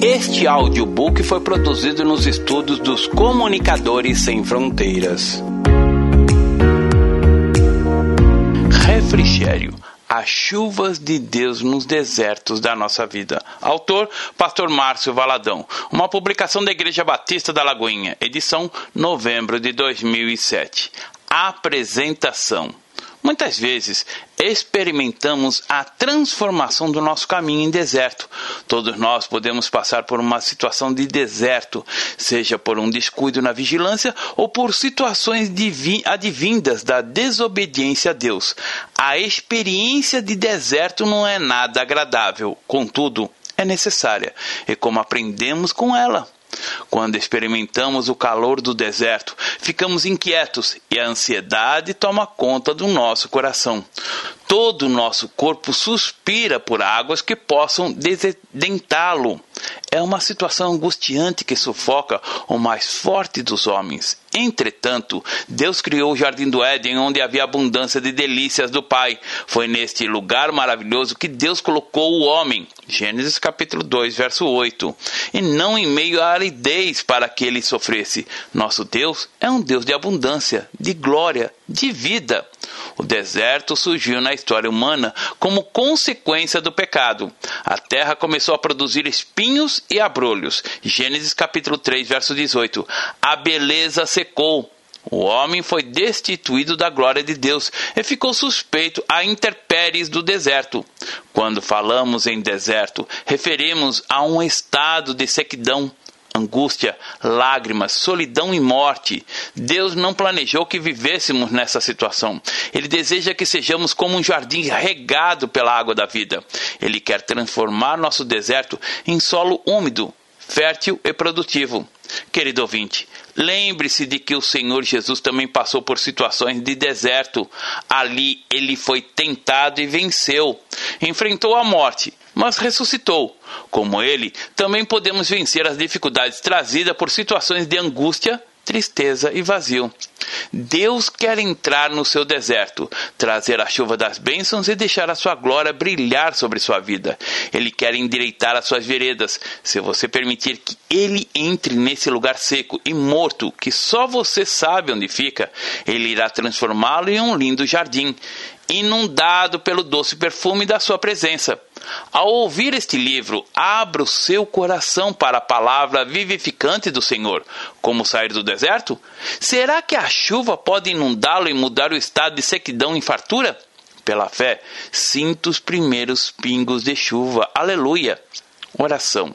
Este audiobook foi produzido nos estúdios dos Comunicadores Sem Fronteiras. Refrigério. As chuvas de Deus nos desertos da nossa vida. Autor, Pastor Márcio Valadão. Uma publicação da Igreja Batista da Lagoinha. Edição, novembro de 2007. Apresentação. Muitas vezes experimentamos a transformação do nosso caminho em deserto. Todos nós podemos passar por uma situação de deserto, seja por um descuido na vigilância ou por situações advindas da desobediência a Deus. A experiência de deserto não é nada agradável, contudo, é necessária, e como aprendemos com ela. Quando experimentamos o calor do deserto, ficamos inquietos e a ansiedade toma conta do nosso coração. Todo o nosso corpo suspira por águas que possam desdentá-lo. É uma situação angustiante que sufoca o mais forte dos homens. Entretanto, Deus criou o jardim do Éden, onde havia abundância de delícias do Pai. Foi neste lugar maravilhoso que Deus colocou o homem. Gênesis capítulo 2, verso 8. E não em meio à aridez para que ele sofresse. Nosso Deus é um Deus de abundância, de glória, de vida. O deserto surgiu na história humana como consequência do pecado. A terra começou a produzir espinhos e abrolhos. Gênesis capítulo 3, verso 18. A beleza secou. O homem foi destituído da glória de Deus e ficou suspeito a intempéries do deserto. Quando falamos em deserto, referimos a um estado de sequidão, angústia, lágrimas, solidão e morte. Deus não planejou que vivêssemos nessa situação. Ele deseja que sejamos como um jardim regado pela água da vida. Ele quer transformar nosso deserto em solo úmido, fértil e produtivo. Querido ouvinte, lembre-se de que o Senhor Jesus também passou por situações de deserto. Ali ele foi tentado e venceu. Enfrentou a morte, mas ressuscitou. Como ele, também podemos vencer as dificuldades trazidas por situações de angústia, tristeza e vazio. Deus quer entrar no seu deserto, trazer a chuva das bênçãos e deixar a sua glória brilhar sobre sua vida. Ele quer endireitar as suas veredas. Se você permitir que ele entre nesse lugar seco e morto, que só você sabe onde fica, ele irá transformá-lo em um lindo jardim inundado pelo doce perfume da sua presença. Ao ouvir este livro, abra o seu coração para a palavra vivificante do Senhor. Como sair do deserto? Será que a chuva pode inundá-lo e mudar o estado de sequidão em fartura? Pela fé, sinta os primeiros pingos de chuva. Aleluia! Oração.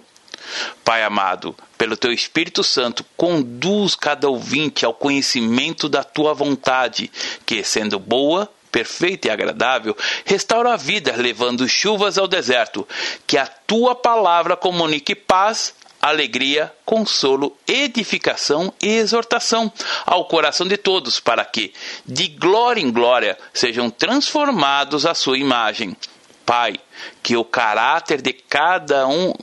Pai amado, pelo teu Espírito Santo, conduz cada ouvinte ao conhecimento da tua vontade, que, sendo boa, perfeita e agradável, restaura a vida, levando chuvas ao deserto. Que a tua palavra comunique paz, alegria, consolo, edificação e exortação ao coração de todos, para que, de glória em glória, sejam transformados à sua imagem. Pai, que o caráter de cada um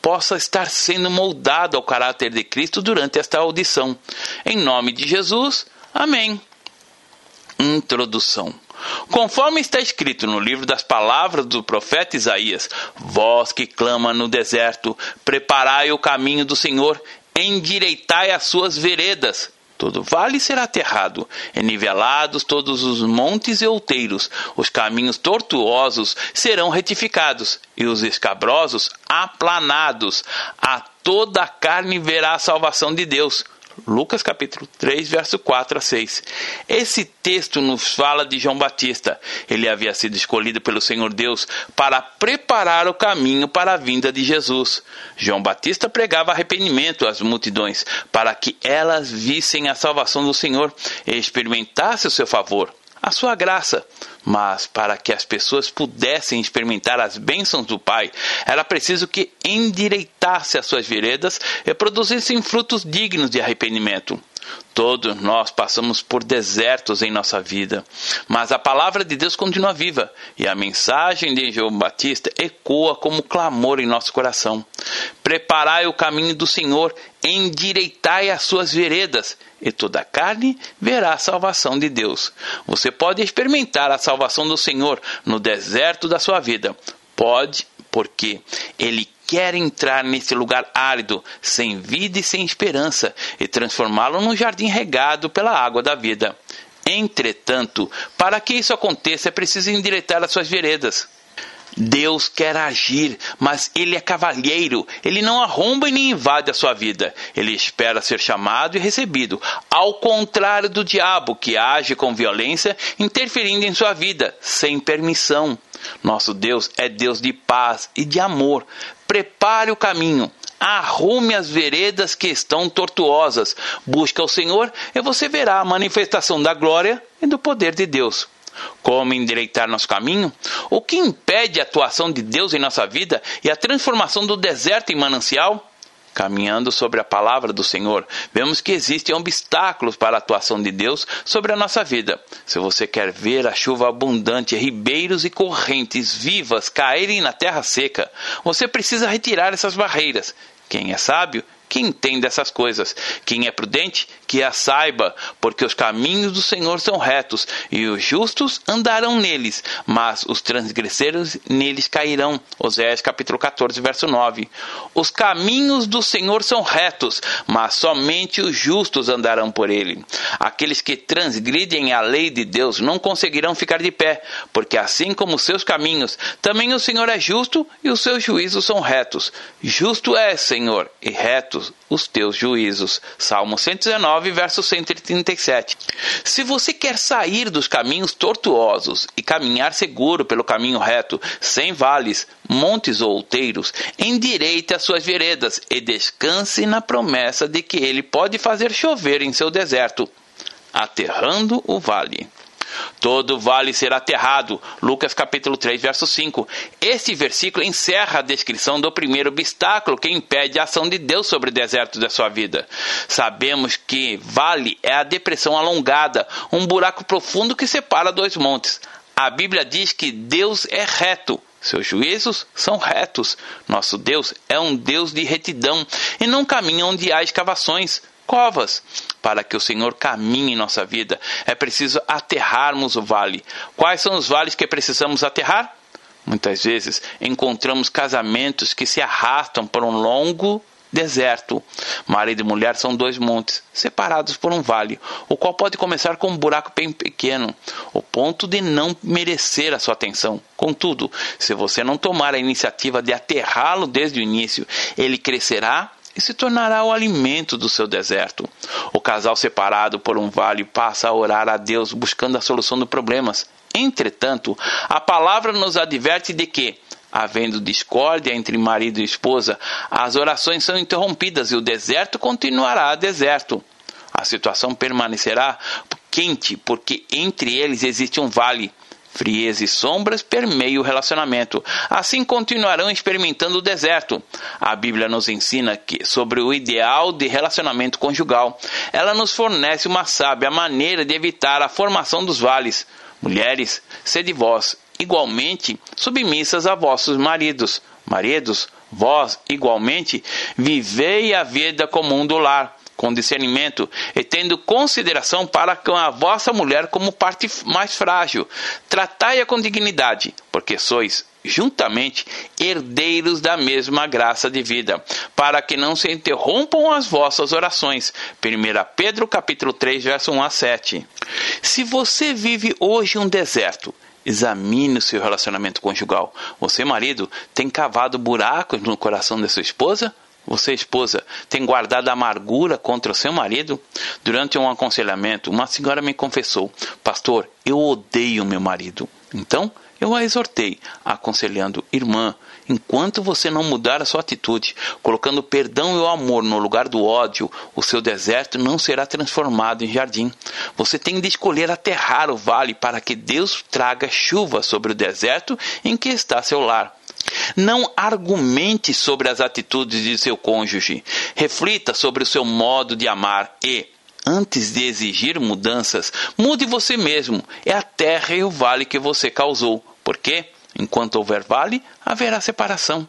possa estar sendo moldado ao caráter de Cristo durante esta audição. Em nome de Jesus, amém. Introdução. Conforme está escrito no livro das palavras do profeta Isaías: Vós que clama no deserto, preparai o caminho do Senhor, endireitai as suas veredas. Todo vale será aterrado, enivelados todos os montes e outeiros, os caminhos tortuosos serão retificados, e os escabrosos aplanados. A toda a carne verá a salvação de Deus Lucas capítulo 3, verso 4 a 6. Esse texto nos fala de João Batista. Ele havia sido escolhido pelo Senhor Deus para preparar o caminho para a vinda de Jesus. João Batista pregava arrependimento às multidões para que elas vissem a salvação do Senhor e experimentassem o seu favor a sua graça. Mas para que as pessoas pudessem experimentar as bênçãos do Pai, era preciso que endireitasse as suas veredas e produzissem frutos dignos de arrependimento. Todos nós passamos por desertos em nossa vida, mas a palavra de Deus continua viva e a mensagem de João Batista ecoa como clamor em nosso coração. Preparai o caminho do Senhor, endireitai as suas veredas, e toda a carne verá a salvação de Deus. Você pode experimentar a salvação do Senhor no deserto da sua vida. Pode, porque Ele quer entrar nesse lugar árido, sem vida e sem esperança, e transformá-lo num jardim regado pela água da vida. Entretanto, para que isso aconteça, é preciso endireitar as suas veredas. Deus quer agir, mas ele é cavalheiro. Ele não arromba e nem invade a sua vida. Ele espera ser chamado e recebido. Ao contrário do diabo, que age com violência, interferindo em sua vida, sem permissão. Nosso Deus é Deus de paz e de amor. Prepare o caminho. Arrume as veredas que estão tortuosas. Busque o Senhor e você verá a manifestação da glória e do poder de Deus. Como endireitar nosso caminho? O que impede a atuação de Deus em nossa vida e a transformação do deserto em manancial? Caminhando sobre a palavra do Senhor, vemos que existem obstáculos para a atuação de Deus sobre a nossa vida. Se você quer ver a chuva abundante, ribeiros e correntes vivas caírem na terra seca, você precisa retirar essas barreiras. Quem é sábio que entenda essas coisas. Quem é prudente, que a saiba, porque os caminhos do Senhor são retos, e os justos andarão neles, mas os transgressores neles cairão. Oséias capítulo 14, verso 9. Os caminhos do Senhor são retos, mas somente os justos andarão por ele. Aqueles que transgridem a lei de Deus não conseguirão ficar de pé, porque assim como os seus caminhos, também o Senhor é justo e os seus juízos são retos. Justo é, Senhor, e reto os teus juízos. Salmo 119, verso 137. Se você quer sair dos caminhos tortuosos e caminhar seguro pelo caminho reto, sem vales, montes ou outeiros, endireite as suas veredas e descanse na promessa de que ele pode fazer chover em seu deserto, aterrando o vale. Todo vale será aterrado. Lucas capítulo 3, verso 5. Este versículo encerra a descrição do primeiro obstáculo que impede a ação de Deus sobre o deserto da sua vida. Sabemos que vale é a depressão alongada, um buraco profundo que separa dois montes. A Bíblia diz que Deus é reto. Seus juízos são retos. Nosso Deus é um Deus de retidão e não caminha onde há escavações covas. Para que o Senhor caminhe em nossa vida, é preciso aterrarmos o vale. Quais são os vales que precisamos aterrar? Muitas vezes encontramos casamentos que se arrastam por um longo deserto. Marido e mulher são dois montes, separados por um vale, o qual pode começar com um buraco bem pequeno, o ponto de não merecer a sua atenção. Contudo, se você não tomar a iniciativa de aterrá-lo desde o início, ele crescerá e se tornará o alimento do seu deserto. O casal separado por um vale passa a orar a Deus buscando a solução dos problemas. Entretanto, a palavra nos adverte de que, havendo discórdia entre marido e esposa, as orações são interrompidas e o deserto continuará deserto. A situação permanecerá quente, porque entre eles existe um vale frieza e sombras permeiam o relacionamento. Assim continuarão experimentando o deserto. A Bíblia nos ensina que sobre o ideal de relacionamento conjugal. Ela nos fornece uma sábia maneira de evitar a formação dos vales. Mulheres, sede vós igualmente submissas a vossos maridos. Maridos, vós igualmente vivei a vida comum do lar com discernimento e tendo consideração para com a vossa mulher como parte mais frágil. Tratai-a com dignidade, porque sois juntamente herdeiros da mesma graça de vida, para que não se interrompam as vossas orações. 1 Pedro capítulo 3, verso 1 a 7. Se você vive hoje um deserto, examine o seu relacionamento conjugal. Você, marido, tem cavado buracos no coração da sua esposa? Você, esposa, tem guardado amargura contra o seu marido? Durante um aconselhamento, uma senhora me confessou: Pastor, eu odeio meu marido. Então, eu a exortei, aconselhando: Irmã, enquanto você não mudar a sua atitude, colocando perdão e o amor no lugar do ódio, o seu deserto não será transformado em jardim. Você tem de escolher aterrar o vale para que Deus traga chuva sobre o deserto em que está seu lar. Não argumente sobre as atitudes de seu cônjuge. Reflita sobre o seu modo de amar e, antes de exigir mudanças, mude você mesmo. É a terra e o vale que você causou. Por quê? Enquanto houver vale, haverá separação.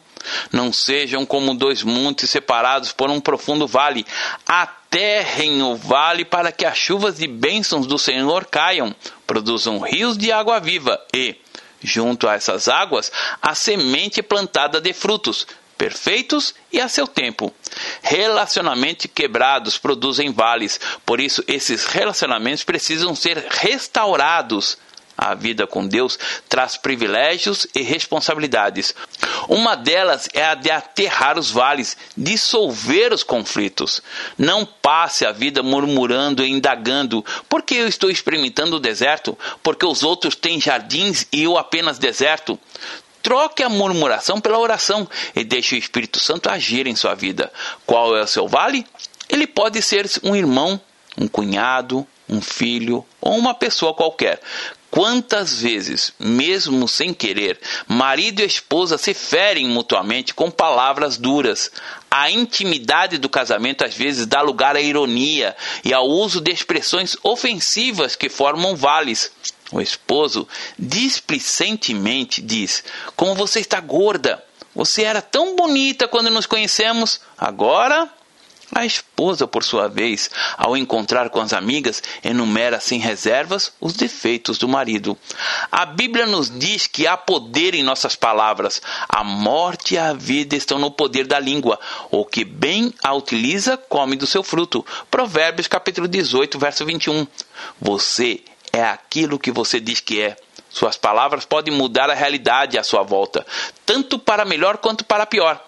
Não sejam como dois montes separados por um profundo vale. Aterrem o vale para que as chuvas de bênçãos do Senhor caiam, produzam rios de água viva e, junto a essas águas, a semente plantada de frutos. perfeitos e a seu tempo. Relacionamentos quebrados produzem vales, por isso esses relacionamentos precisam ser restaurados. A vida com Deus traz privilégios e responsabilidades. Uma delas é a de aterrar os vales, dissolver os conflitos. Não passe a vida murmurando e indagando: por que eu estou experimentando o deserto? Porque os outros têm jardins e eu apenas deserto? Troque a murmuração pela oração e deixe o Espírito Santo agir em sua vida. Qual é o seu vale? Ele pode ser um irmão, um cunhado, um filho ou uma pessoa qualquer. Quantas vezes, mesmo sem querer, marido e esposa se ferem mutuamente com palavras duras. A intimidade do casamento às vezes dá lugar à ironia e ao uso de expressões ofensivas que formam vales. O esposo displicentemente diz: Como você está gorda! Você era tão bonita quando nos conhecemos, agora. A esposa, por sua vez, ao encontrar com as amigas, enumera sem reservas os defeitos do marido. A Bíblia nos diz que há poder em nossas palavras. A morte e a vida estão no poder da língua. O que bem a utiliza, come do seu fruto. Provérbios capítulo 18, verso 21. Você é aquilo que você diz que é. Suas palavras podem mudar a realidade à sua volta, tanto para melhor quanto para pior.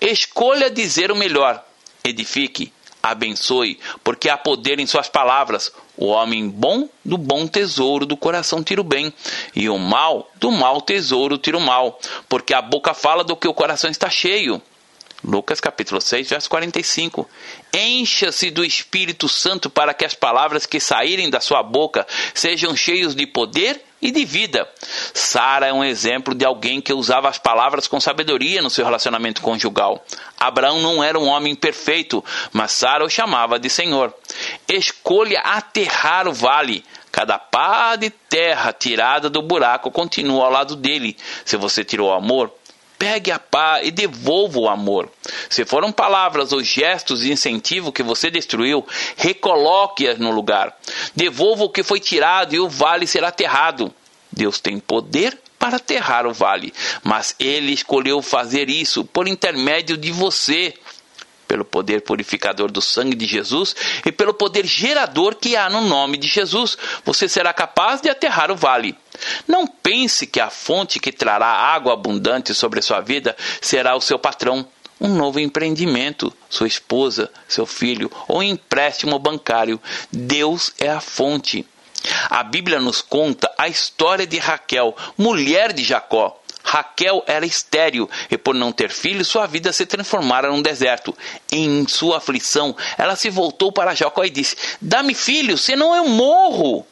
Escolha dizer o melhor. Edifique, abençoe, porque há poder em suas palavras. O homem bom do bom tesouro do coração tira o bem, e o mal do mau tesouro tira o mal, porque a boca fala do que o coração está cheio. Lucas capítulo 6, verso 45. Encha-se do Espírito Santo para que as palavras que saírem da sua boca sejam cheios de poder e de vida. Sara é um exemplo de alguém que usava as palavras com sabedoria no seu relacionamento conjugal. Abraão não era um homem perfeito, mas Sara o chamava de Senhor. Escolha aterrar o vale. Cada pá de terra tirada do buraco continua ao lado dele. Se você tirou o amor, Pegue a pá e devolva o amor. Se foram palavras ou gestos de incentivo que você destruiu, recoloque-as no lugar. Devolva o que foi tirado e o vale será aterrado. Deus tem poder para aterrar o vale, mas ele escolheu fazer isso por intermédio de você pelo poder purificador do sangue de Jesus e pelo poder gerador que há no nome de Jesus, você será capaz de aterrar o vale. Não pense que a fonte que trará água abundante sobre a sua vida será o seu patrão, um novo empreendimento, sua esposa, seu filho ou um empréstimo bancário. Deus é a fonte. A Bíblia nos conta a história de Raquel, mulher de Jacó. Raquel era estéril e, por não ter filho, sua vida se transformara num deserto. Em sua aflição, ela se voltou para Jacó e disse: Dá-me filho, senão eu morro.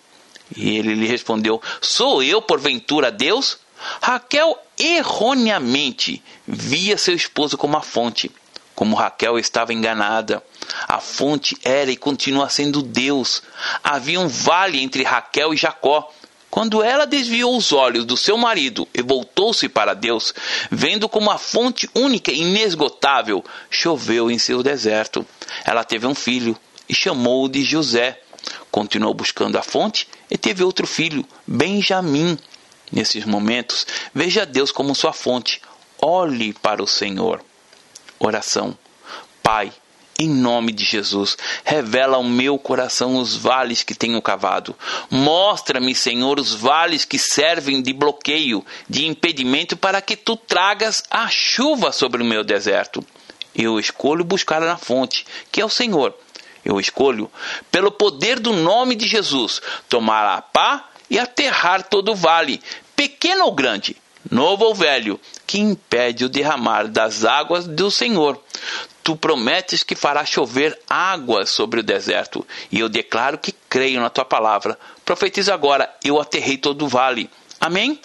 E ele lhe respondeu: Sou eu, porventura, Deus? Raquel erroneamente via seu esposo como a fonte. Como Raquel estava enganada, a fonte era e continua sendo Deus. Havia um vale entre Raquel e Jacó. Quando ela desviou os olhos do seu marido e voltou-se para Deus, vendo como a fonte única e inesgotável, choveu em seu deserto. Ela teve um filho e chamou-o de José. Continuou buscando a fonte e teve outro filho, Benjamim. Nesses momentos, veja Deus como sua fonte. Olhe para o Senhor. Oração. Pai, em nome de Jesus, revela ao meu coração os vales que tenho cavado. Mostra-me, Senhor, os vales que servem de bloqueio, de impedimento para que tu tragas a chuva sobre o meu deserto. Eu escolho buscar na fonte, que é o Senhor. Eu escolho, pelo poder do nome de Jesus, tomar a pá e aterrar todo o vale, pequeno ou grande, novo ou velho, que impede o derramar das águas do Senhor. Tu prometes que farás chover água sobre o deserto, e eu declaro que creio na tua palavra. Profetiza agora: eu aterrei todo o vale. Amém?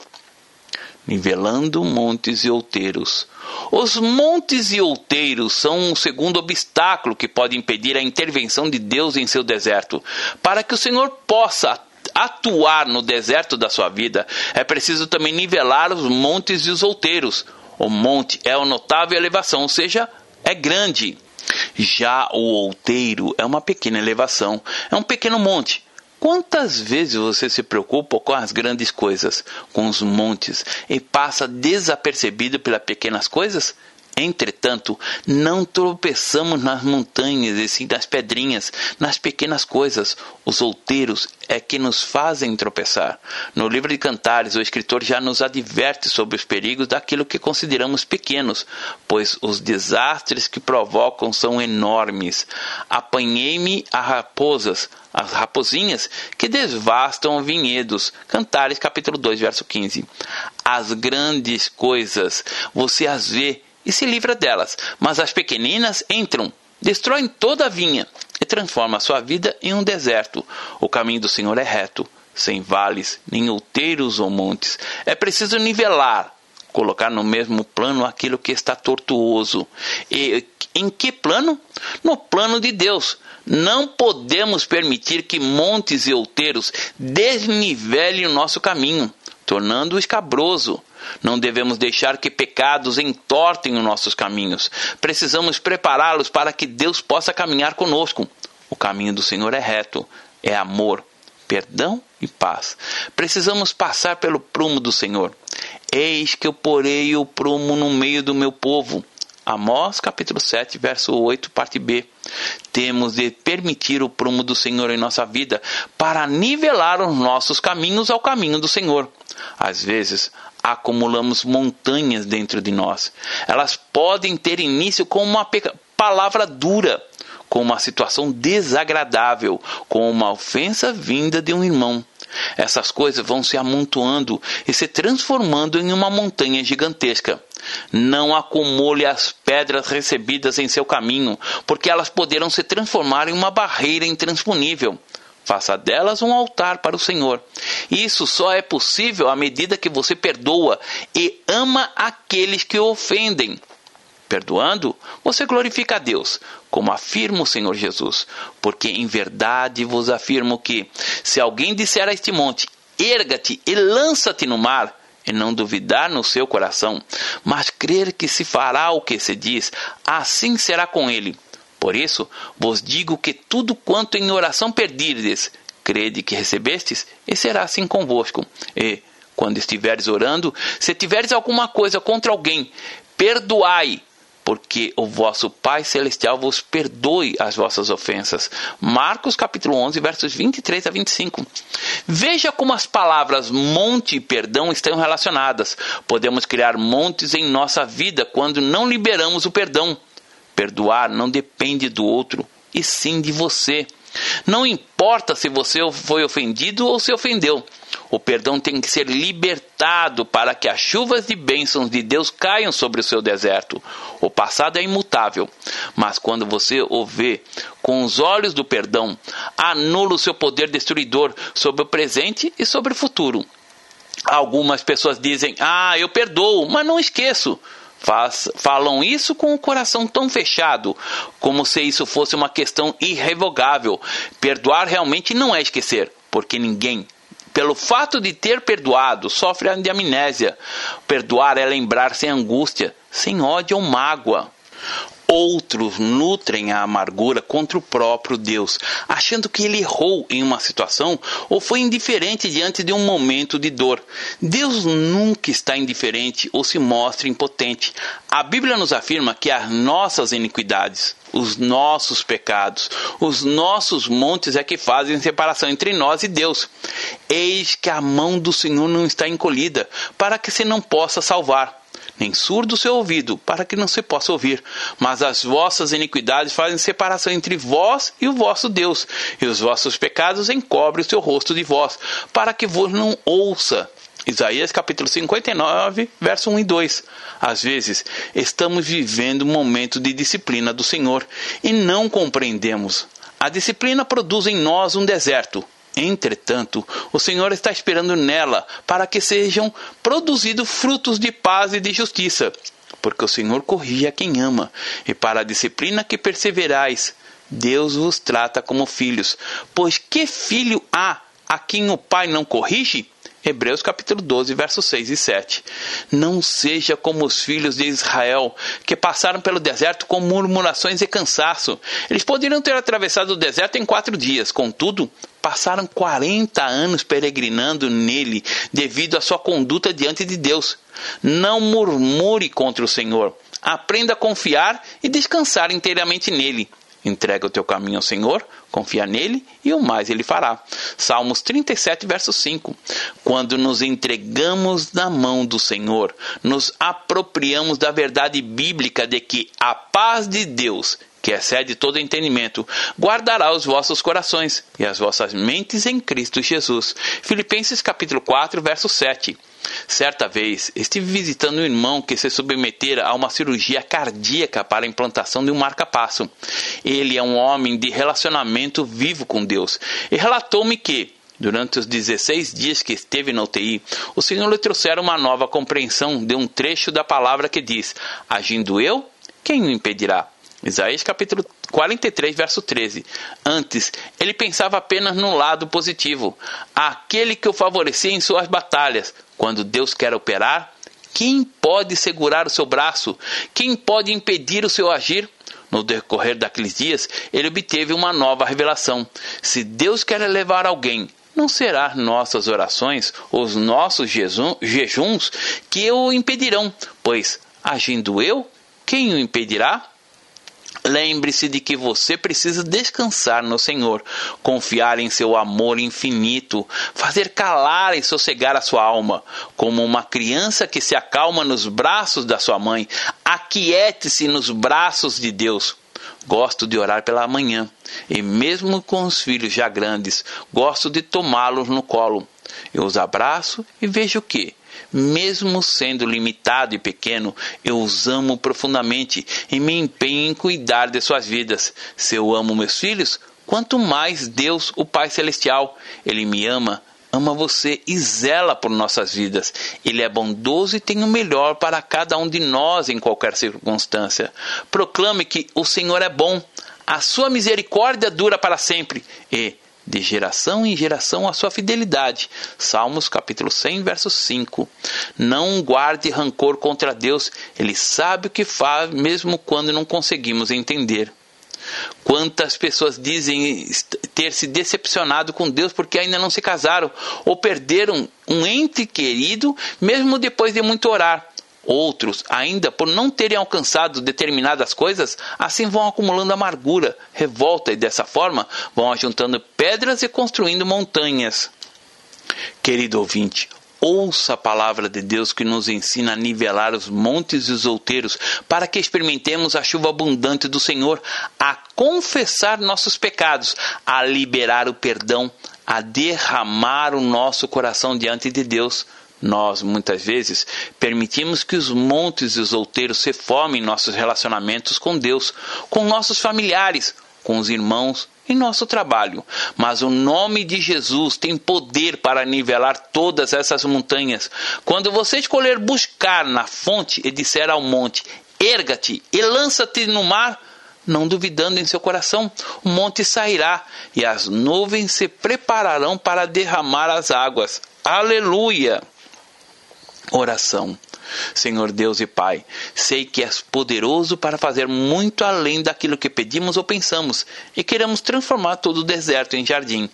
Nivelando montes e outeiros. Os montes e outeiros são um segundo obstáculo que pode impedir a intervenção de Deus em seu deserto. Para que o Senhor possa atuar no deserto da sua vida, é preciso também nivelar os montes e os outeiros. O monte é uma notável elevação, ou seja, é grande. Já o outeiro é uma pequena elevação, é um pequeno monte. Quantas vezes você se preocupa com as grandes coisas, com os montes, e passa desapercebido pelas pequenas coisas? Entretanto, não tropeçamos nas montanhas e sim nas pedrinhas, nas pequenas coisas. Os outeiros é que nos fazem tropeçar. No livro de Cantares, o escritor já nos adverte sobre os perigos daquilo que consideramos pequenos, pois os desastres que provocam são enormes. Apanhei-me a raposas, as raposinhas que devastam vinhedos. Cantares capítulo 2, verso 15. As grandes coisas você as vê e se livra delas, mas as pequeninas entram, destroem toda a vinha e transformam a sua vida em um deserto. O caminho do Senhor é reto, sem vales, nem outeiros ou montes. É preciso nivelar, colocar no mesmo plano aquilo que está tortuoso. E em que plano? No plano de Deus. Não podemos permitir que montes e outeiros desnivelem o nosso caminho, tornando-o escabroso. Não devemos deixar que pecados entortem os nossos caminhos. Precisamos prepará-los para que Deus possa caminhar conosco. O caminho do Senhor é reto, é amor, perdão e paz. Precisamos passar pelo prumo do Senhor. Eis que eu porei o prumo no meio do meu povo. Amós capítulo 7, verso 8, parte B. Temos de permitir o prumo do Senhor em nossa vida para nivelar os nossos caminhos ao caminho do Senhor. Às vezes, acumulamos montanhas dentro de nós. Elas podem ter início com uma palavra dura, com uma situação desagradável, com uma ofensa vinda de um irmão. Essas coisas vão se amontoando e se transformando em uma montanha gigantesca. Não acumule as pedras recebidas em seu caminho, porque elas poderão se transformar em uma barreira intransponível. Faça delas um altar para o Senhor. Isso só é possível à medida que você perdoa e ama aqueles que o ofendem. Perdoando, você glorifica a Deus, como afirma o Senhor Jesus. Porque em verdade vos afirmo que, se alguém disser a este monte, erga-te e lança-te no mar, e não duvidar no seu coração, mas crer que se fará o que se diz, assim será com ele. Por isso vos digo que tudo quanto em oração perdirdes, crede que recebestes, e será assim convosco. E, quando estiveres orando, se tiveres alguma coisa contra alguém, perdoai, porque o vosso Pai Celestial vos perdoe as vossas ofensas. Marcos capítulo 11, versos 23 a 25. Veja como as palavras monte e perdão estão relacionadas. Podemos criar montes em nossa vida quando não liberamos o perdão. Perdoar não depende do outro, e sim de você. Não importa se você foi ofendido ou se ofendeu. O perdão tem que ser libertado para que as chuvas de bênçãos de Deus caiam sobre o seu deserto. O passado é imutável, mas quando você o vê com os olhos do perdão, anula o seu poder destruidor sobre o presente e sobre o futuro. Algumas pessoas dizem: Ah, eu perdoo, mas não esqueço. Faz, falam isso com o coração tão fechado, como se isso fosse uma questão irrevogável. Perdoar realmente não é esquecer, porque ninguém, pelo fato de ter perdoado, sofre de amnésia. Perdoar é lembrar sem angústia, sem ódio ou mágoa. Outros nutrem a amargura contra o próprio Deus, achando que ele errou em uma situação ou foi indiferente diante de um momento de dor. Deus nunca está indiferente ou se mostra impotente. A Bíblia nos afirma que as nossas iniquidades, os nossos pecados, os nossos montes é que fazem separação entre nós e Deus. Eis que a mão do Senhor não está encolhida, para que se não possa salvar nem surdo seu ouvido, para que não se possa ouvir. Mas as vossas iniquidades fazem separação entre vós e o vosso Deus, e os vossos pecados encobrem o seu rosto de vós, para que vos não ouça. Isaías capítulo 59, verso 1 e 2. Às vezes, estamos vivendo um momento de disciplina do Senhor e não compreendemos. A disciplina produz em nós um deserto, Entretanto, o Senhor está esperando nela para que sejam produzidos frutos de paz e de justiça, porque o Senhor corrige a quem ama, e para a disciplina que perseverais, Deus vos trata como filhos. Pois que filho há a quem o pai não corrige? Hebreus capítulo 12, versos 6 e 7. Não seja como os filhos de Israel, que passaram pelo deserto com murmurações e cansaço. Eles poderiam ter atravessado o deserto em quatro dias, contudo, passaram 40 anos peregrinando nele devido à sua conduta diante de Deus. Não murmure contra o Senhor. Aprenda a confiar e descansar inteiramente nele. Entrega o teu caminho ao Senhor, confia nele e o mais ele fará. Salmos 37, verso 5. Quando nos entregamos na mão do Senhor, nos apropriamos da verdade bíblica de que a paz de Deus, que excede todo entendimento, guardará os vossos corações e as vossas mentes em Cristo Jesus. Filipenses capítulo 4, verso 7. Certa vez, estive visitando um irmão que se submetera a uma cirurgia cardíaca para a implantação de um marca-passo. Ele é um homem de relacionamento vivo com Deus e relatou-me que, Durante os 16 dias que esteve na UTI, o Senhor lhe trouxera uma nova compreensão de um trecho da palavra que diz: Agindo eu, quem o impedirá? Isaías capítulo 43, verso 13. Antes, ele pensava apenas no lado positivo, aquele que o favorecia em suas batalhas. Quando Deus quer operar, quem pode segurar o seu braço? Quem pode impedir o seu agir? No decorrer daqueles dias, ele obteve uma nova revelação. Se Deus quer levar alguém, não será nossas orações, os nossos jejuns que o impedirão, pois, agindo eu, quem o impedirá? Lembre-se de que você precisa descansar no Senhor, confiar em seu amor infinito, fazer calar e sossegar a sua alma, como uma criança que se acalma nos braços da sua mãe. Aquiete-se nos braços de Deus. Gosto de orar pela manhã, e mesmo com os filhos já grandes, gosto de tomá-los no colo. Eu os abraço e vejo que, mesmo sendo limitado e pequeno, eu os amo profundamente e me empenho em cuidar de suas vidas. Se eu amo meus filhos, quanto mais Deus, o Pai Celestial, Ele me ama, ama você e zela por nossas vidas. Ele é bondoso e tem o melhor para cada um de nós em qualquer circunstância. Proclame que o Senhor é bom, a sua misericórdia dura para sempre e de geração em geração a sua fidelidade. Salmos capítulo 100, verso 5. Não guarde rancor contra Deus, ele sabe o que faz mesmo quando não conseguimos entender. Quantas pessoas dizem ter se decepcionado com Deus porque ainda não se casaram ou perderam um ente querido mesmo depois de muito orar. Outros, ainda por não terem alcançado determinadas coisas, assim vão acumulando amargura, revolta e dessa forma vão ajuntando pedras e construindo montanhas. Querido ouvinte, ouça a palavra de Deus que nos ensina a nivelar os montes e os outeiros, para que experimentemos a chuva abundante do Senhor, a confessar nossos pecados, a liberar o perdão, a derramar o nosso coração diante de Deus. Nós, muitas vezes, permitimos que os montes e os outeiros se formem em nossos relacionamentos com Deus, com nossos familiares, com os irmãos, em nosso trabalho. Mas o nome de Jesus tem poder para nivelar todas essas montanhas. Quando você escolher buscar na fonte e disser ao monte: erga-te e lança-te no mar, não duvidando em seu coração, o monte sairá e as nuvens se prepararão para derramar as águas. Aleluia! Oração. Senhor Deus e Pai, sei que és poderoso para fazer muito além daquilo que pedimos ou pensamos e queremos transformar todo o deserto em jardim.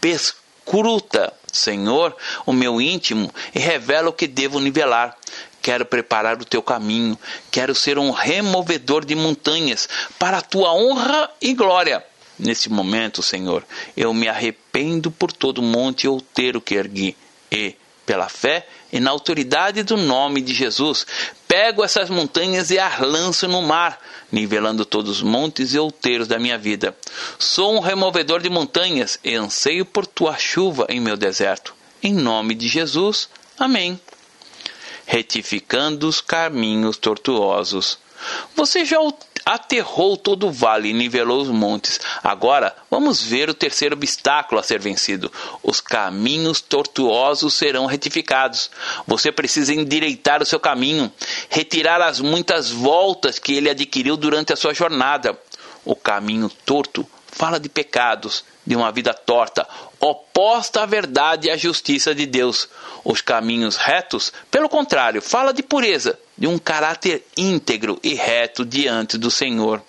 Perscruta, Senhor, o meu íntimo e revela o que devo nivelar. Quero preparar o teu caminho, quero ser um removedor de montanhas para a tua honra e glória. Nesse momento, Senhor, eu me arrependo por todo monte outeiro que ergui e, pela fé, e na autoridade do nome de Jesus, pego essas montanhas e as lanço no mar, nivelando todos os montes e outeiros da minha vida. Sou um removedor de montanhas e anseio por tua chuva em meu deserto. Em nome de Jesus. Amém. Retificando os caminhos tortuosos. Você já aterrou todo o vale e nivelou os montes. Agora vamos ver o terceiro obstáculo a ser vencido. Os caminhos tortuosos serão retificados. Você precisa endireitar o seu caminho, retirar as muitas voltas que ele adquiriu durante a sua jornada. O caminho torto fala de pecados, de uma vida torta, oposta à verdade e à justiça de Deus. Os caminhos retos, pelo contrário, fala de pureza, de um caráter íntegro e reto diante do Senhor.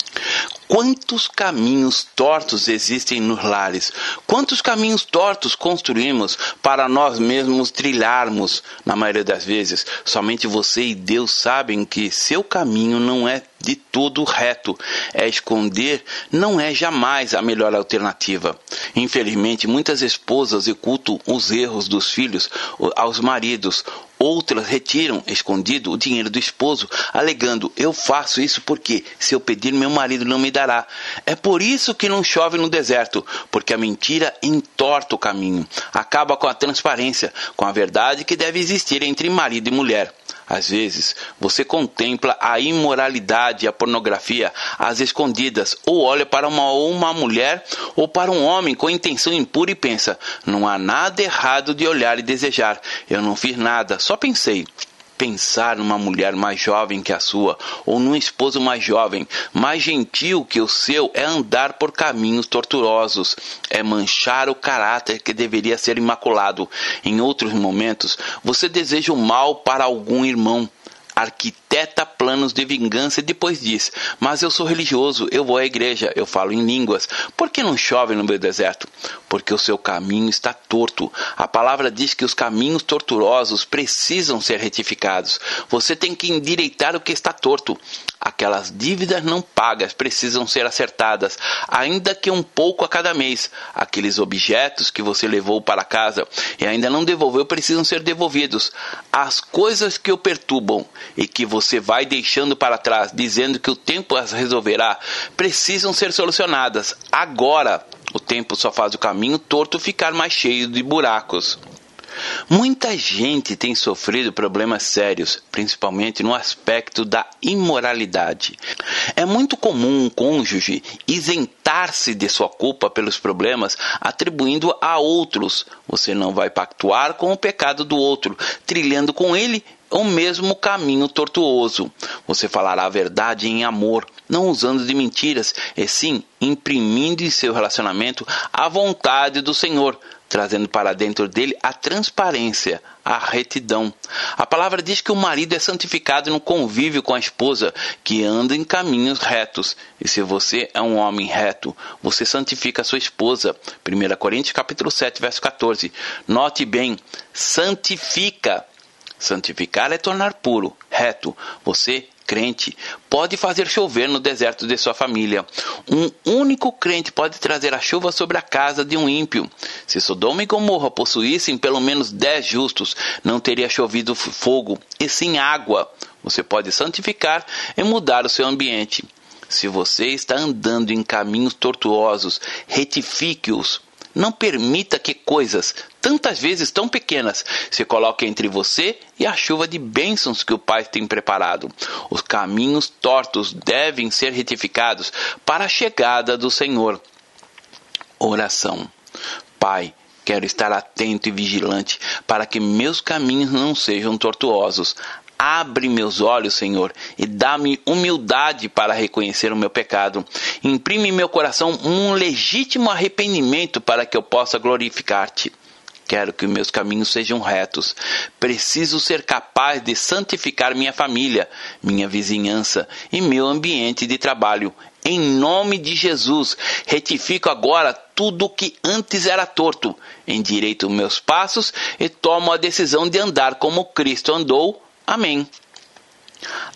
Quantos caminhos tortos existem nos lares? Quantos caminhos tortos construímos para nós mesmos trilharmos? Na maioria das vezes, somente você e Deus sabem que seu caminho não é de todo reto. É esconder não é jamais a melhor alternativa. Infelizmente, muitas esposas ocultam os erros dos filhos aos maridos Outras retiram, escondido, o dinheiro do esposo, alegando: Eu faço isso porque, se eu pedir, meu marido não me dará. É por isso que não chove no deserto, porque a mentira entorta o caminho, acaba com a transparência, com a verdade que deve existir entre marido e mulher. Às vezes, você contempla a imoralidade a pornografia às escondidas, ou olha para uma, uma mulher ou para um homem com intenção impura e pensa: não há nada errado de olhar e desejar. Eu não fiz nada, só pensei pensar numa mulher mais jovem que a sua, ou num esposo mais jovem, mais gentil que o seu, é andar por caminhos tortuosos, é manchar o caráter que deveria ser imaculado. Em outros momentos, você deseja o mal para algum irmão, arquiteta planos de vingança e depois diz: Mas eu sou religioso, eu vou à igreja, eu falo em línguas. Por que não chove no meu deserto? Porque o seu caminho está torto. A palavra diz que os caminhos tortuosos precisam ser retificados. Você tem que endireitar o que está torto. Aquelas dívidas não pagas precisam ser acertadas, ainda que um pouco a cada mês. Aqueles objetos que você levou para casa e ainda não devolveu precisam ser devolvidos. As coisas que o perturbam e que você vai deixando para trás, dizendo que o tempo as resolverá, precisam ser solucionadas agora. O tempo só faz o caminho torto ficar mais cheio de buracos. Muita gente tem sofrido problemas sérios, principalmente no aspecto da imoralidade. É muito comum um cônjuge isentar-se de sua culpa pelos problemas, atribuindo a outros. Você não vai pactuar com o pecado do outro, trilhando com ele o mesmo caminho tortuoso. Você falará a verdade em amor, não usando de mentiras, e sim imprimindo em seu relacionamento a vontade do Senhor, trazendo para dentro dele a transparência, a retidão. A palavra diz que o marido é santificado no convívio com a esposa, que anda em caminhos retos. E se você é um homem reto, você santifica a sua esposa. 1 Coríntios capítulo 7, verso 14. Note bem, santifica. Santificar é tornar puro, reto. Você crente pode fazer chover no deserto de sua família. Um único crente pode trazer a chuva sobre a casa de um ímpio. Se Sodoma e Gomorra possuíssem pelo menos dez justos, não teria chovido fogo, e sim água. Você pode santificar e mudar o seu ambiente. Se você está andando em caminhos tortuosos, retifique-os não permita que coisas, tantas vezes tão pequenas, se coloquem entre você e a chuva de bênçãos que o Pai tem preparado. Os caminhos tortos devem ser retificados para a chegada do Senhor. Oração. Pai, quero estar atento e vigilante para que meus caminhos não sejam tortuosos. Abre meus olhos, Senhor, e dá-me humildade para reconhecer o meu pecado. Imprime em meu coração um legítimo arrependimento para que eu possa glorificar-te. Quero que meus caminhos sejam retos. Preciso ser capaz de santificar minha família, minha vizinhança e meu ambiente de trabalho. Em nome de Jesus, retifico agora tudo o que antes era torto, endireito meus passos e tomo a decisão de andar como Cristo andou Amém.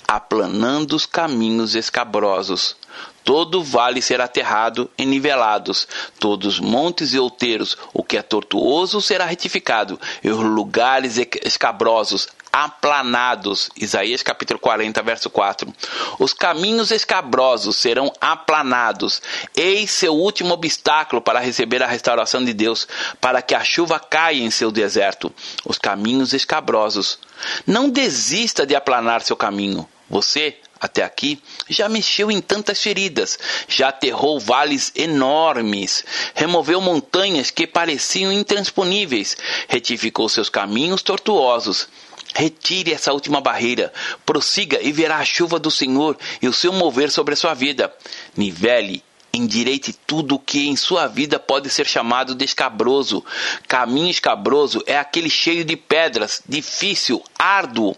Aplanando os caminhos escabrosos, todo vale será aterrado e nivelados, todos montes e outeiros, o que é tortuoso será retificado, e os lugares escabrosos aplanados. Isaías capítulo 40, verso 4. Os caminhos escabrosos serão aplanados. Eis seu último obstáculo para receber a restauração de Deus, para que a chuva caia em seu deserto. Os caminhos escabrosos. Não desista de aplanar seu caminho. Você, até aqui, já mexeu em tantas feridas, já aterrou vales enormes, removeu montanhas que pareciam intransponíveis, retificou seus caminhos tortuosos Retire essa última barreira, prossiga e verá a chuva do Senhor e o seu mover sobre a sua vida. Nivele Endireite tudo o que em sua vida pode ser chamado de escabroso. Caminho escabroso é aquele cheio de pedras, difícil, árduo.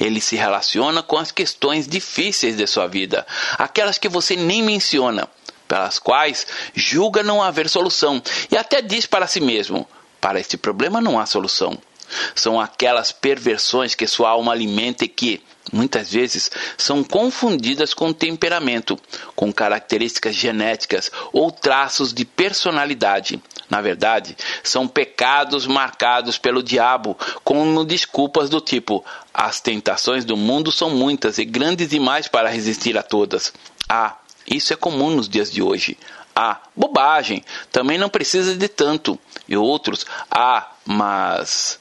Ele se relaciona com as questões difíceis de sua vida, aquelas que você nem menciona, pelas quais julga não haver solução e até diz para si mesmo: para este problema não há solução. São aquelas perversões que sua alma alimenta e que, muitas vezes, são confundidas com temperamento, com características genéticas ou traços de personalidade. Na verdade, são pecados marcados pelo diabo, com desculpas do tipo: as tentações do mundo são muitas e grandes demais para resistir a todas. Ah, isso é comum nos dias de hoje. Ah, bobagem, também não precisa de tanto. E outros, ah, mas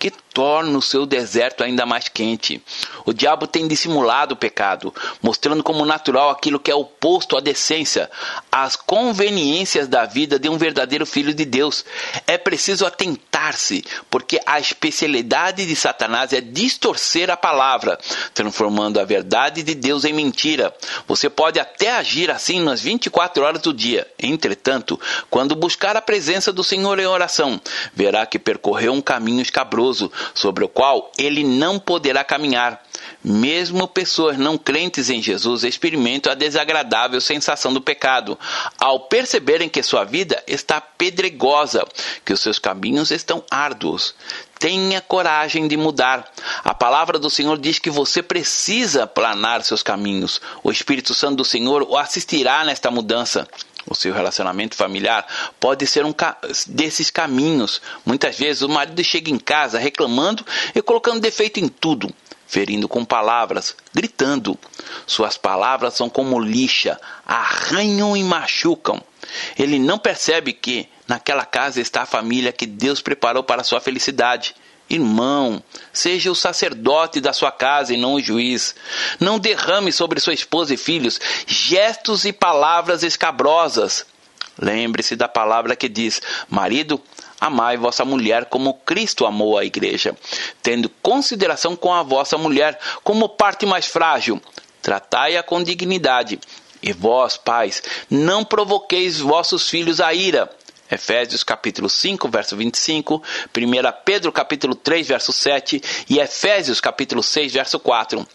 que torna o seu deserto ainda mais quente. O diabo tem dissimulado o pecado, mostrando como natural aquilo que é oposto à decência, às conveniências da vida de um verdadeiro filho de Deus. É preciso atentar-se, porque a especialidade de Satanás é distorcer a palavra, transformando a verdade de Deus em mentira. Você pode até agir assim nas 24 horas do dia. Entretanto, quando buscar a presença do Senhor em oração, verá que percorreu um caminho escabroso sobre o qual ele não poderá caminhar. Mesmo pessoas não crentes em Jesus experimentam a desagradável sensação do pecado, ao perceberem que sua vida está pedregosa, que os seus caminhos estão árduos. Tenha coragem de mudar. A palavra do Senhor diz que você precisa planar seus caminhos. O Espírito Santo do Senhor o assistirá nesta mudança. O seu relacionamento familiar pode ser um desses caminhos. Muitas vezes o marido chega em casa reclamando e colocando defeito em tudo, ferindo com palavras, gritando. Suas palavras são como lixa, arranham e machucam. Ele não percebe que naquela casa está a família que Deus preparou para sua felicidade. Irmão, seja o sacerdote da sua casa e não o juiz. Não derrame sobre sua esposa e filhos gestos e palavras escabrosas. Lembre-se da palavra que diz: Marido, amai vossa mulher como Cristo amou a igreja, tendo consideração com a vossa mulher como parte mais frágil. Tratai-a com dignidade. E vós, pais, não provoqueis vossos filhos a ira Efésios capítulo 5, verso 25, 1 Pedro capítulo 3, verso 7 e Efésios capítulo 6, verso 4.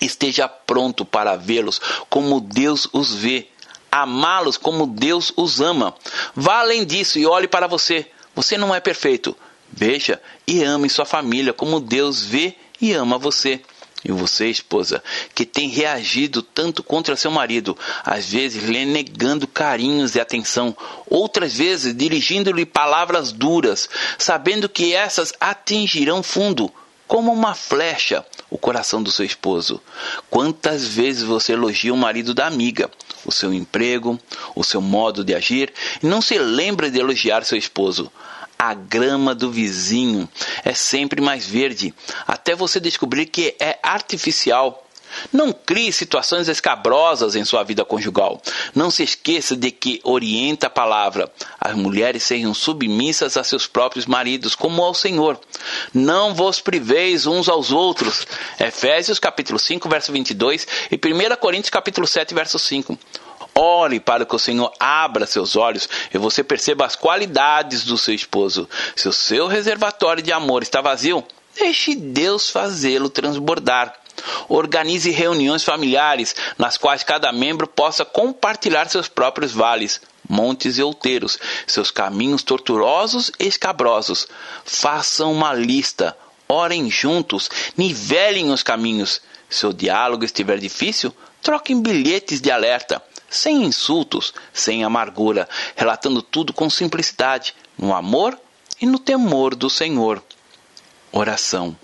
Esteja pronto para vê-los como Deus os vê, amá-los como Deus os ama. Vá além disso e olhe para você. Você não é perfeito. Veja e ame sua família como Deus vê e ama você. E você, esposa, que tem reagido tanto contra seu marido, às vezes lhe negando carinhos e atenção, outras vezes dirigindo-lhe palavras duras, sabendo que essas atingirão fundo, como uma flecha, o coração do seu esposo. Quantas vezes você elogia o marido da amiga, o seu emprego, o seu modo de agir, e não se lembra de elogiar seu esposo? A grama do vizinho é sempre mais verde, até você descobrir que é artificial. Não crie situações escabrosas em sua vida conjugal. Não se esqueça de que orienta a palavra. As mulheres sejam submissas a seus próprios maridos, como ao Senhor. Não vos priveis uns aos outros. Efésios capítulo 5, verso 22 e 1 Coríntios capítulo 7, verso 5. Ore para que o Senhor abra seus olhos e você perceba as qualidades do seu esposo. Se o seu reservatório de amor está vazio, deixe Deus fazê-lo transbordar. Organize reuniões familiares nas quais cada membro possa compartilhar seus próprios vales, montes e outeiros, seus caminhos tortuosos e escabrosos. Façam uma lista, orem juntos, nivelem os caminhos. Se o diálogo estiver difícil, troquem bilhetes de alerta sem insultos, sem amargura, relatando tudo com simplicidade, no amor e no temor do Senhor. Oração.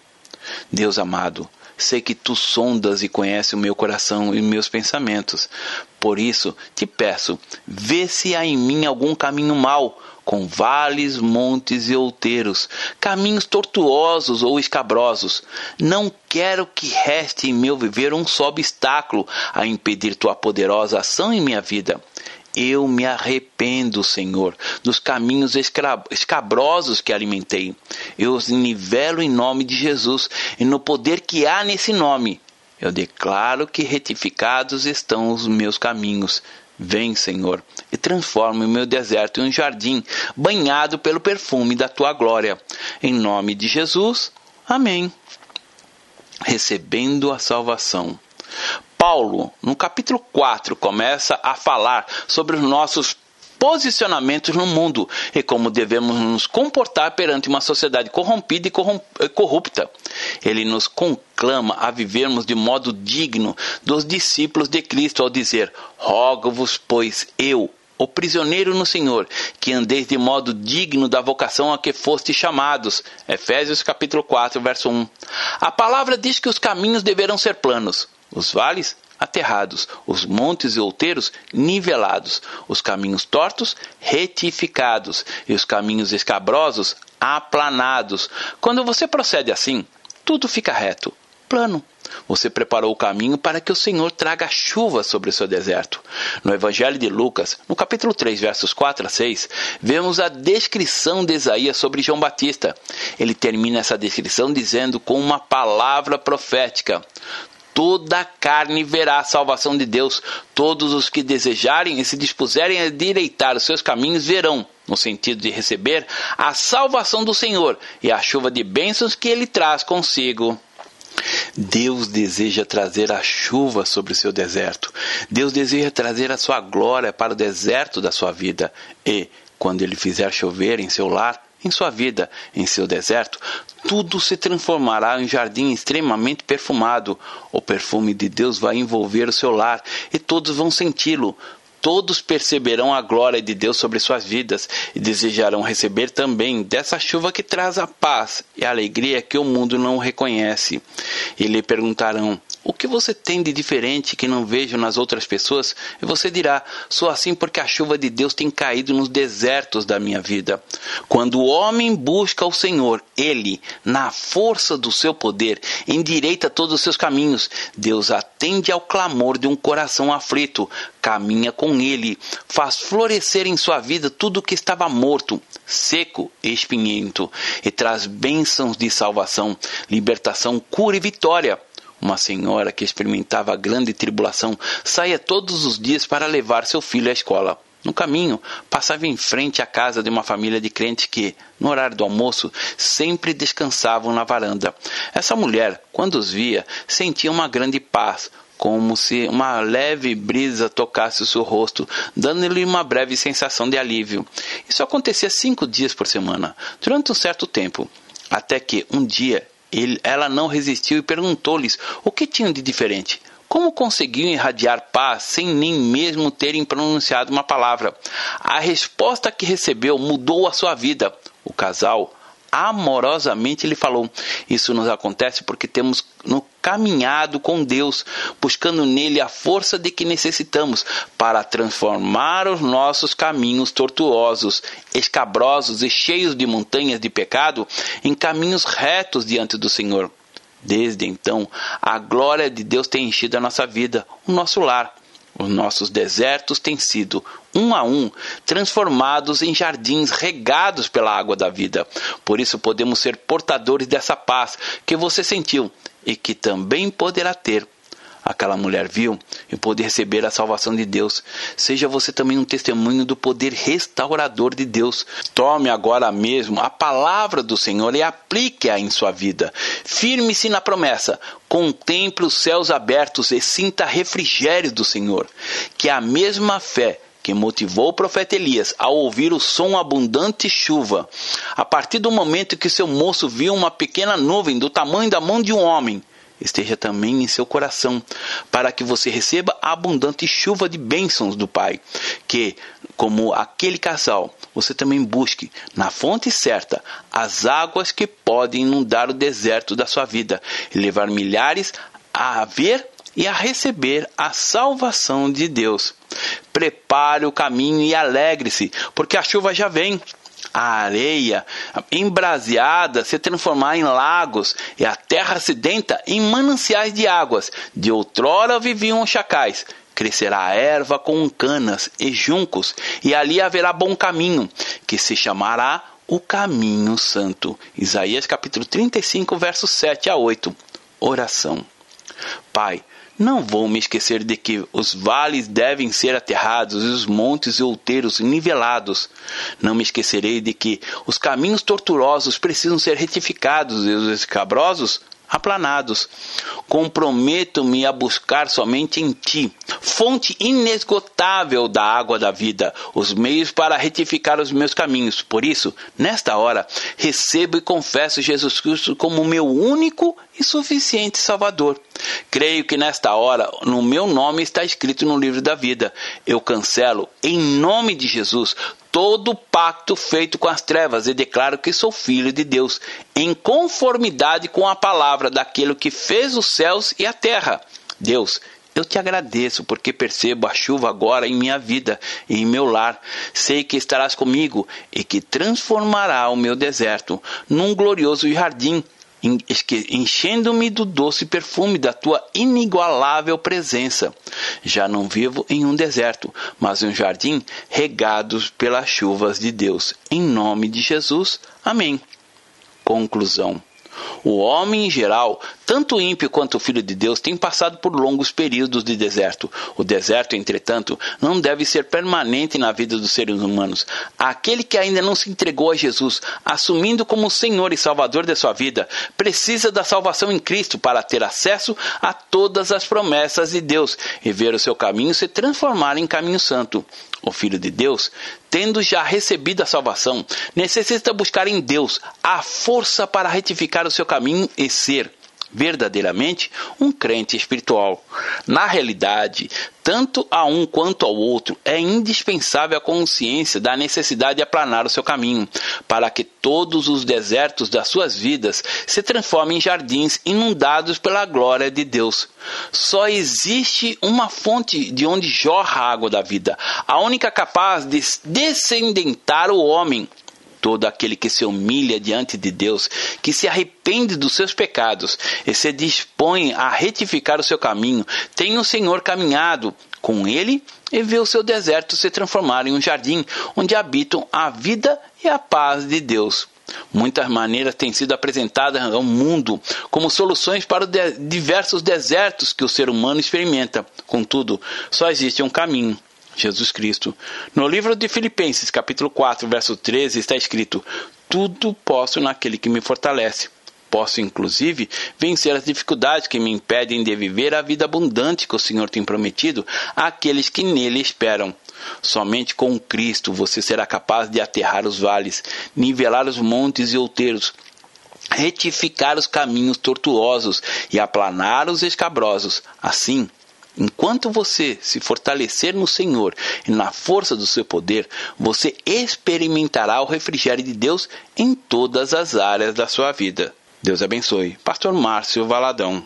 Deus amado, sei que tu sondas e conheces o meu coração e meus pensamentos. Por isso, te peço, vê se há em mim algum caminho mau com vales, montes e outeiros, caminhos tortuosos ou escabrosos. Não quero que reste em meu viver um só obstáculo a impedir tua poderosa ação em minha vida. Eu me arrependo, Senhor, dos caminhos escabrosos que alimentei. Eu os nivelo em nome de Jesus e no poder que há nesse nome. Eu declaro que retificados estão os meus caminhos Vem, Senhor, e transforma o meu deserto em um jardim banhado pelo perfume da tua glória. Em nome de Jesus. Amém. Recebendo a salvação. Paulo, no capítulo 4, começa a falar sobre os nossos posicionamentos no mundo e como devemos nos comportar perante uma sociedade corrompida e corrupta. Ele nos conclama a vivermos de modo digno dos discípulos de Cristo ao dizer: Rogo-vos, pois eu, o prisioneiro no Senhor, que andeis de modo digno da vocação a que fostes chamados. Efésios capítulo 4, verso 1. A palavra diz que os caminhos deverão ser planos, os vales aterrados, os montes e outeiros nivelados, os caminhos tortos retificados e os caminhos escabrosos aplanados. Quando você procede assim, tudo fica reto, plano. Você preparou o caminho para que o Senhor traga chuva sobre o seu deserto. No Evangelho de Lucas, no capítulo 3, versos 4 a 6, vemos a descrição de Isaías sobre João Batista. Ele termina essa descrição dizendo com uma palavra profética: toda carne verá a salvação de Deus. Todos os que desejarem e se dispuserem a direitar os seus caminhos verão, no sentido de receber a salvação do Senhor e a chuva de bênçãos que ele traz consigo. Deus deseja trazer a chuva sobre o seu deserto. Deus deseja trazer a sua glória para o deserto da sua vida. E, quando ele fizer chover em seu lar, em sua vida, em seu deserto, tudo se transformará em jardim extremamente perfumado. O perfume de Deus vai envolver o seu lar e todos vão senti-lo. Todos perceberão a glória de Deus sobre suas vidas e desejarão receber também dessa chuva que traz a paz e a alegria que o mundo não reconhece. E lhe perguntarão: o que você tem de diferente que não vejo nas outras pessoas? E você dirá: Sou assim porque a chuva de Deus tem caído nos desertos da minha vida. Quando o homem busca o Senhor, ele, na força do seu poder, endireita todos os seus caminhos. Deus atende ao clamor de um coração aflito, caminha com ele, faz florescer em sua vida tudo o que estava morto, seco e espinhento, e traz bênçãos de salvação, libertação, cura e vitória. Uma senhora que experimentava grande tribulação saía todos os dias para levar seu filho à escola. No caminho, passava em frente à casa de uma família de crentes que, no horário do almoço, sempre descansavam na varanda. Essa mulher, quando os via, sentia uma grande paz, como se uma leve brisa tocasse o seu rosto, dando-lhe uma breve sensação de alívio. Isso acontecia cinco dias por semana, durante um certo tempo, até que, um dia, ele, ela não resistiu e perguntou-lhes o que tinham de diferente. Como conseguiam irradiar paz sem nem mesmo terem pronunciado uma palavra? A resposta que recebeu mudou a sua vida. O casal amorosamente lhe falou: Isso nos acontece porque temos no caminhado com Deus, buscando nele a força de que necessitamos para transformar os nossos caminhos tortuosos, escabrosos e cheios de montanhas de pecado em caminhos retos diante do Senhor. Desde então, a glória de Deus tem enchido a nossa vida, o nosso lar. Os nossos desertos têm sido, um a um, transformados em jardins regados pela água da vida. Por isso podemos ser portadores dessa paz que você sentiu e que também poderá ter aquela mulher viu e pôde receber a salvação de Deus. Seja você também um testemunho do poder restaurador de Deus. Tome agora mesmo a palavra do Senhor e aplique-a em sua vida. Firme-se na promessa. Contemple os céus abertos e sinta refrigério do Senhor. Que a mesma fé que motivou o profeta Elias a ouvir o som abundante chuva, a partir do momento que seu moço viu uma pequena nuvem do tamanho da mão de um homem, esteja também em seu coração, para que você receba a abundante chuva de bênçãos do Pai. Que, como aquele casal, você também busque, na fonte certa, as águas que podem inundar o deserto da sua vida e levar milhares a ver e a receber a salvação de Deus. Prepare o caminho e alegre-se, porque a chuva já vem a areia embraseada se transformar em lagos e a terra sedenta em mananciais de águas. De outrora viviam os chacais. Crescerá a erva com canas e juncos, e ali haverá bom caminho, que se chamará o caminho santo. Isaías capítulo 35, versos 7 a 8. Oração. Pai, não vou me esquecer de que os vales devem ser aterrados e os montes e outeiros nivelados. Não me esquecerei de que os caminhos tortuosos precisam ser retificados e os escabrosos aplanados. Comprometo-me a buscar somente em ti, fonte inesgotável da água da vida, os meios para retificar os meus caminhos. Por isso, nesta hora, recebo e confesso Jesus Cristo como meu único e suficiente Salvador. Creio que nesta hora, no meu nome está escrito no livro da vida. Eu cancelo, em nome de Jesus, todo pacto feito com as trevas e declaro que sou filho de Deus, em conformidade com a palavra daquele que fez os céus e a terra. Deus, eu te agradeço porque percebo a chuva agora em minha vida e em meu lar. Sei que estarás comigo e que transformará o meu deserto num glorioso jardim enchendo-me do doce perfume da tua inigualável presença. Já não vivo em um deserto, mas em um jardim regados pelas chuvas de Deus. Em nome de Jesus. Amém. Conclusão. O homem em geral, tanto ímpio quanto o filho de Deus, tem passado por longos períodos de deserto. O deserto, entretanto, não deve ser permanente na vida dos seres humanos. Aquele que ainda não se entregou a Jesus, assumindo como Senhor e Salvador de sua vida, precisa da salvação em Cristo para ter acesso a todas as promessas de Deus e ver o seu caminho se transformar em caminho santo. O Filho de Deus, tendo já recebido a salvação, necessita buscar em Deus a força para retificar o seu caminho e ser verdadeiramente um crente espiritual. Na realidade, tanto a um quanto ao outro é indispensável a consciência da necessidade de aplanar o seu caminho, para que todos os desertos das suas vidas se transformem em jardins inundados pela glória de Deus. Só existe uma fonte de onde jorra a água da vida, a única capaz de descendentar o homem todo aquele que se humilha diante de Deus, que se arrepende dos seus pecados e se dispõe a retificar o seu caminho, tem o Senhor caminhado com ele e vê o seu deserto se transformar em um jardim onde habitam a vida e a paz de Deus. Muitas maneiras têm sido apresentadas ao mundo como soluções para os diversos desertos que o ser humano experimenta. Contudo, só existe um caminho Jesus Cristo. No livro de Filipenses, capítulo 4, verso 13, está escrito: Tudo posso naquele que me fortalece. Posso, inclusive, vencer as dificuldades que me impedem de viver a vida abundante que o Senhor tem prometido àqueles que nele esperam. Somente com Cristo você será capaz de aterrar os vales, nivelar os montes e outeiros, retificar os caminhos tortuosos e aplanar os escabrosos. Assim, Enquanto você se fortalecer no Senhor e na força do seu poder, você experimentará o refrigério de Deus em todas as áreas da sua vida. Deus abençoe. Pastor Márcio Valadão.